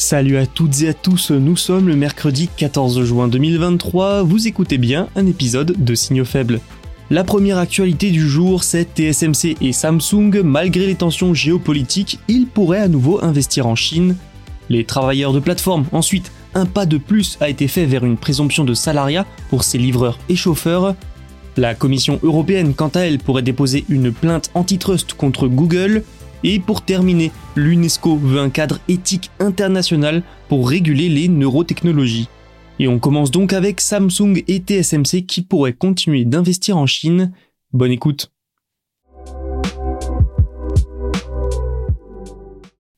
Salut à toutes et à tous, nous sommes le mercredi 14 juin 2023, vous écoutez bien un épisode de Signaux faibles. La première actualité du jour, c'est TSMC et Samsung, malgré les tensions géopolitiques, ils pourraient à nouveau investir en Chine. Les travailleurs de plateforme, ensuite, un pas de plus a été fait vers une présomption de salariat pour ces livreurs et chauffeurs. La Commission européenne, quant à elle, pourrait déposer une plainte antitrust contre Google. Et pour terminer, l'UNESCO veut un cadre éthique international pour réguler les neurotechnologies. Et on commence donc avec Samsung et TSMC qui pourraient continuer d'investir en Chine. Bonne écoute.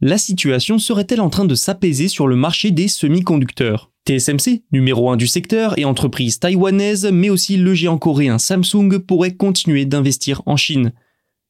La situation serait-elle en train de s'apaiser sur le marché des semi-conducteurs? TSMC, numéro 1 du secteur et entreprise taïwanaise, mais aussi le géant coréen Samsung pourraient continuer d'investir en Chine.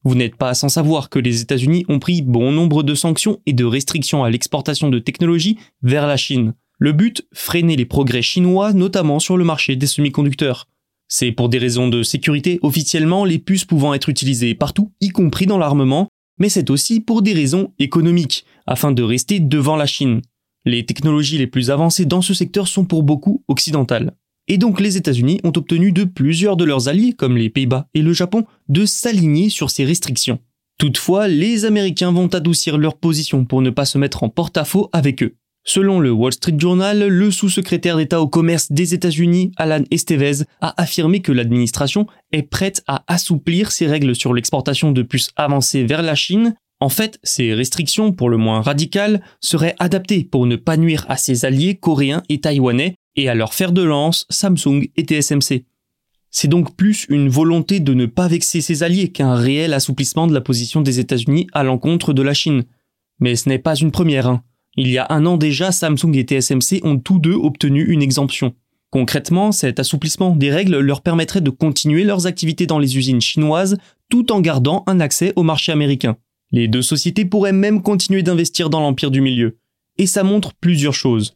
Vous n'êtes pas sans savoir que les États-Unis ont pris bon nombre de sanctions et de restrictions à l'exportation de technologies vers la Chine. Le but, freiner les progrès chinois, notamment sur le marché des semi-conducteurs. C'est pour des raisons de sécurité officiellement les puces pouvant être utilisées partout, y compris dans l'armement, mais c'est aussi pour des raisons économiques, afin de rester devant la Chine. Les technologies les plus avancées dans ce secteur sont pour beaucoup occidentales. Et donc les États-Unis ont obtenu de plusieurs de leurs alliés, comme les Pays-Bas et le Japon, de s'aligner sur ces restrictions. Toutefois, les Américains vont adoucir leur position pour ne pas se mettre en porte-à-faux avec eux. Selon le Wall Street Journal, le sous-secrétaire d'État au commerce des États-Unis, Alan Estevez, a affirmé que l'administration est prête à assouplir ses règles sur l'exportation de puces avancées vers la Chine. En fait, ces restrictions, pour le moins radicales, seraient adaptées pour ne pas nuire à ses alliés coréens et taïwanais et à leur fer de lance Samsung et TSMC. C'est donc plus une volonté de ne pas vexer ses alliés qu'un réel assouplissement de la position des États-Unis à l'encontre de la Chine. Mais ce n'est pas une première. Hein. Il y a un an déjà, Samsung et TSMC ont tous deux obtenu une exemption. Concrètement, cet assouplissement des règles leur permettrait de continuer leurs activités dans les usines chinoises tout en gardant un accès au marché américain. Les deux sociétés pourraient même continuer d'investir dans l'empire du milieu. Et ça montre plusieurs choses.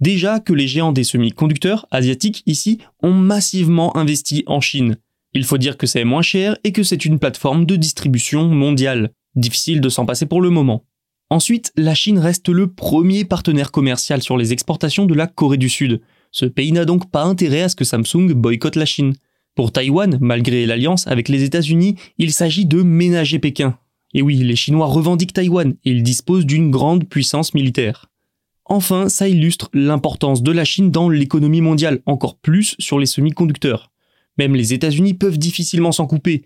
Déjà que les géants des semi-conducteurs asiatiques ici ont massivement investi en Chine. Il faut dire que c'est moins cher et que c'est une plateforme de distribution mondiale. Difficile de s'en passer pour le moment. Ensuite, la Chine reste le premier partenaire commercial sur les exportations de la Corée du Sud. Ce pays n'a donc pas intérêt à ce que Samsung boycotte la Chine. Pour Taïwan, malgré l'alliance avec les États-Unis, il s'agit de ménager Pékin. Et oui, les Chinois revendiquent Taïwan et ils disposent d'une grande puissance militaire. Enfin, ça illustre l'importance de la Chine dans l'économie mondiale, encore plus sur les semi-conducteurs. Même les États-Unis peuvent difficilement s'en couper,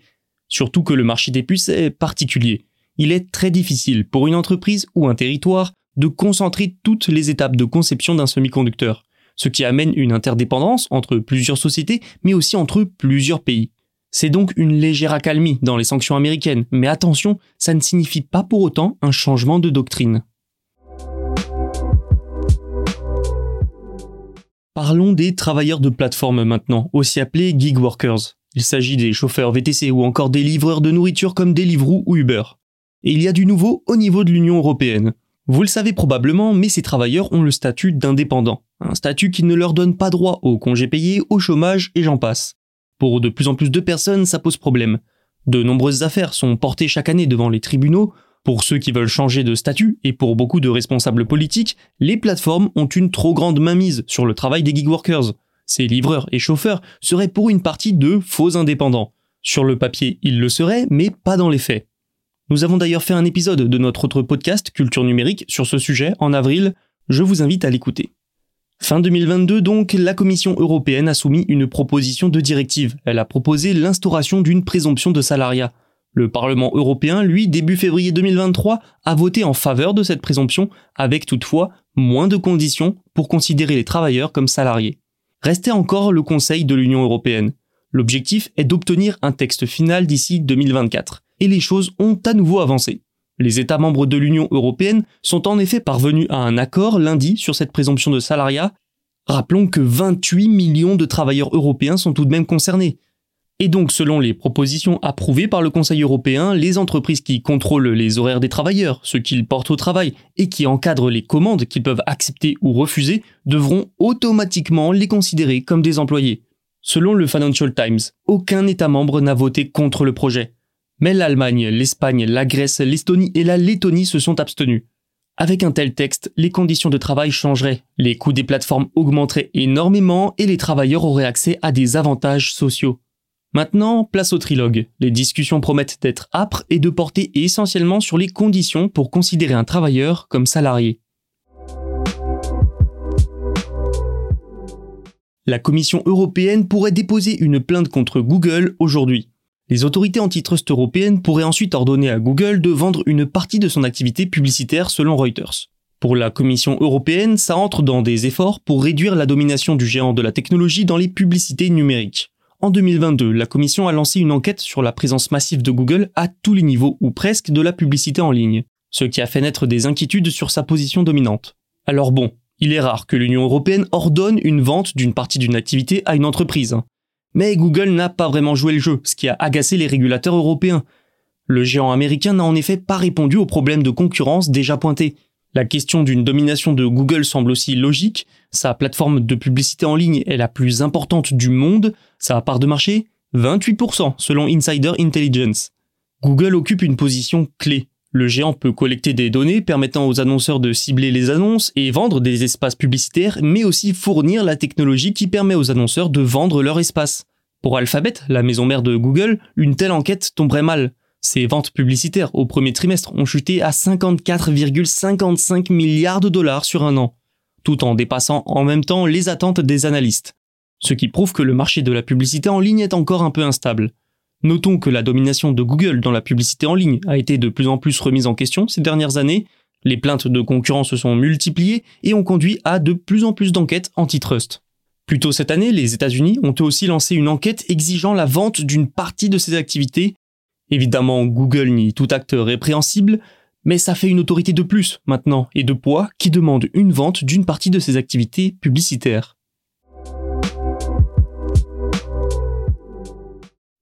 surtout que le marché des puces est particulier. Il est très difficile pour une entreprise ou un territoire de concentrer toutes les étapes de conception d'un semi-conducteur, ce qui amène une interdépendance entre plusieurs sociétés, mais aussi entre plusieurs pays. C'est donc une légère accalmie dans les sanctions américaines, mais attention, ça ne signifie pas pour autant un changement de doctrine. Parlons des travailleurs de plateforme maintenant, aussi appelés gig workers. Il s'agit des chauffeurs VTC ou encore des livreurs de nourriture comme Deliveroo ou Uber. Et il y a du nouveau au niveau de l'Union européenne. Vous le savez probablement, mais ces travailleurs ont le statut d'indépendants. Un statut qui ne leur donne pas droit aux congés payés, au chômage et j'en passe. Pour de plus en plus de personnes, ça pose problème. De nombreuses affaires sont portées chaque année devant les tribunaux pour ceux qui veulent changer de statut et pour beaucoup de responsables politiques, les plateformes ont une trop grande mainmise sur le travail des gig workers. Ces livreurs et chauffeurs seraient pour une partie de faux indépendants. Sur le papier, ils le seraient, mais pas dans les faits. Nous avons d'ailleurs fait un épisode de notre autre podcast Culture numérique sur ce sujet en avril, je vous invite à l'écouter. Fin 2022 donc, la Commission européenne a soumis une proposition de directive. Elle a proposé l'instauration d'une présomption de salariat. Le Parlement européen, lui, début février 2023, a voté en faveur de cette présomption, avec toutefois moins de conditions pour considérer les travailleurs comme salariés. Restait encore le Conseil de l'Union européenne. L'objectif est d'obtenir un texte final d'ici 2024. Et les choses ont à nouveau avancé. Les États membres de l'Union européenne sont en effet parvenus à un accord lundi sur cette présomption de salariat. Rappelons que 28 millions de travailleurs européens sont tout de même concernés. Et donc, selon les propositions approuvées par le Conseil européen, les entreprises qui contrôlent les horaires des travailleurs, ce qu'ils portent au travail et qui encadrent les commandes qu'ils peuvent accepter ou refuser, devront automatiquement les considérer comme des employés. Selon le Financial Times, aucun État membre n'a voté contre le projet. Mais l'Allemagne, l'Espagne, la Grèce, l'Estonie et la Lettonie se sont abstenus. Avec un tel texte, les conditions de travail changeraient, les coûts des plateformes augmenteraient énormément et les travailleurs auraient accès à des avantages sociaux. Maintenant, place au trilogue. Les discussions promettent d'être âpres et de porter essentiellement sur les conditions pour considérer un travailleur comme salarié. La Commission européenne pourrait déposer une plainte contre Google aujourd'hui. Les autorités antitrust européennes pourraient ensuite ordonner à Google de vendre une partie de son activité publicitaire selon Reuters. Pour la Commission européenne, ça entre dans des efforts pour réduire la domination du géant de la technologie dans les publicités numériques. En 2022, la Commission a lancé une enquête sur la présence massive de Google à tous les niveaux ou presque de la publicité en ligne, ce qui a fait naître des inquiétudes sur sa position dominante. Alors bon, il est rare que l'Union européenne ordonne une vente d'une partie d'une activité à une entreprise. Mais Google n'a pas vraiment joué le jeu, ce qui a agacé les régulateurs européens. Le géant américain n'a en effet pas répondu aux problèmes de concurrence déjà pointés. La question d'une domination de Google semble aussi logique, sa plateforme de publicité en ligne est la plus importante du monde, sa part de marché? 28% selon Insider Intelligence. Google occupe une position clé. Le géant peut collecter des données permettant aux annonceurs de cibler les annonces et vendre des espaces publicitaires, mais aussi fournir la technologie qui permet aux annonceurs de vendre leur espace. Pour Alphabet, la maison mère de Google, une telle enquête tomberait mal. Ses ventes publicitaires au premier trimestre ont chuté à 54,55 milliards de dollars sur un an, tout en dépassant en même temps les attentes des analystes. Ce qui prouve que le marché de la publicité en ligne est encore un peu instable. Notons que la domination de Google dans la publicité en ligne a été de plus en plus remise en question ces dernières années, les plaintes de concurrence se sont multipliées et ont conduit à de plus en plus d'enquêtes antitrust. Plus tôt cette année, les États-Unis ont aussi lancé une enquête exigeant la vente d'une partie de ces activités. Évidemment, Google nie tout acte répréhensible, mais ça fait une autorité de plus maintenant et de poids qui demande une vente d'une partie de ses activités publicitaires.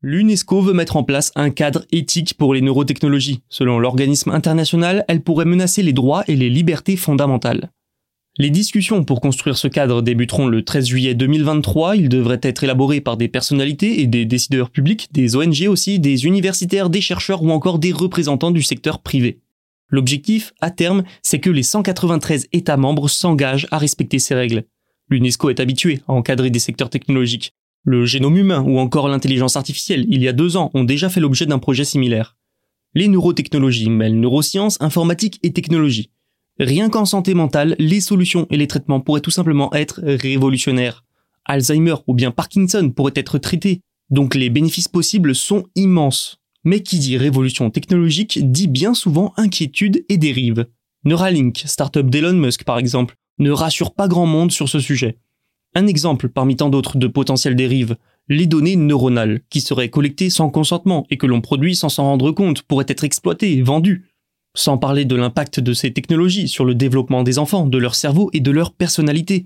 L'UNESCO veut mettre en place un cadre éthique pour les neurotechnologies. Selon l'organisme international, elle pourrait menacer les droits et les libertés fondamentales. Les discussions pour construire ce cadre débuteront le 13 juillet 2023. Il devrait être élaboré par des personnalités et des décideurs publics, des ONG aussi, des universitaires, des chercheurs ou encore des représentants du secteur privé. L'objectif, à terme, c'est que les 193 États membres s'engagent à respecter ces règles. L'UNESCO est habitué à encadrer des secteurs technologiques. Le génome humain ou encore l'intelligence artificielle, il y a deux ans, ont déjà fait l'objet d'un projet similaire. Les neurotechnologies mêlent neurosciences, informatique et technologie. Rien qu'en santé mentale, les solutions et les traitements pourraient tout simplement être révolutionnaires. Alzheimer ou bien Parkinson pourraient être traités, donc les bénéfices possibles sont immenses. Mais qui dit révolution technologique dit bien souvent inquiétude et dérive. Neuralink, startup d'Elon Musk par exemple, ne rassure pas grand monde sur ce sujet. Un exemple parmi tant d'autres de potentielles dérives, les données neuronales, qui seraient collectées sans consentement et que l'on produit sans s'en rendre compte, pourraient être exploitées vendues. Sans parler de l'impact de ces technologies sur le développement des enfants, de leur cerveau et de leur personnalité.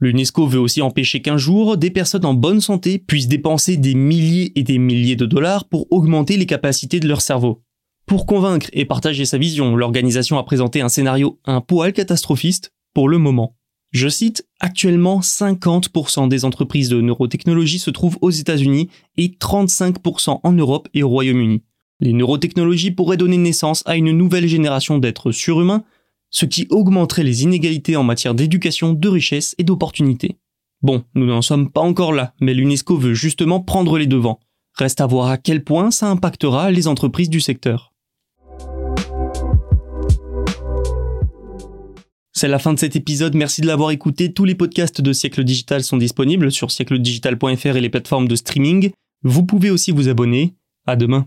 L'UNESCO veut aussi empêcher qu'un jour, des personnes en bonne santé puissent dépenser des milliers et des milliers de dollars pour augmenter les capacités de leur cerveau. Pour convaincre et partager sa vision, l'organisation a présenté un scénario un poil catastrophiste pour le moment. Je cite, actuellement 50% des entreprises de neurotechnologie se trouvent aux États-Unis et 35% en Europe et au Royaume-Uni. Les neurotechnologies pourraient donner naissance à une nouvelle génération d'êtres surhumains, ce qui augmenterait les inégalités en matière d'éducation, de richesse et d'opportunités. Bon, nous n'en sommes pas encore là, mais l'UNESCO veut justement prendre les devants. Reste à voir à quel point ça impactera les entreprises du secteur. C'est la fin de cet épisode, merci de l'avoir écouté. Tous les podcasts de Siècle Digital sont disponibles sur siècledigital.fr et les plateformes de streaming. Vous pouvez aussi vous abonner. À demain.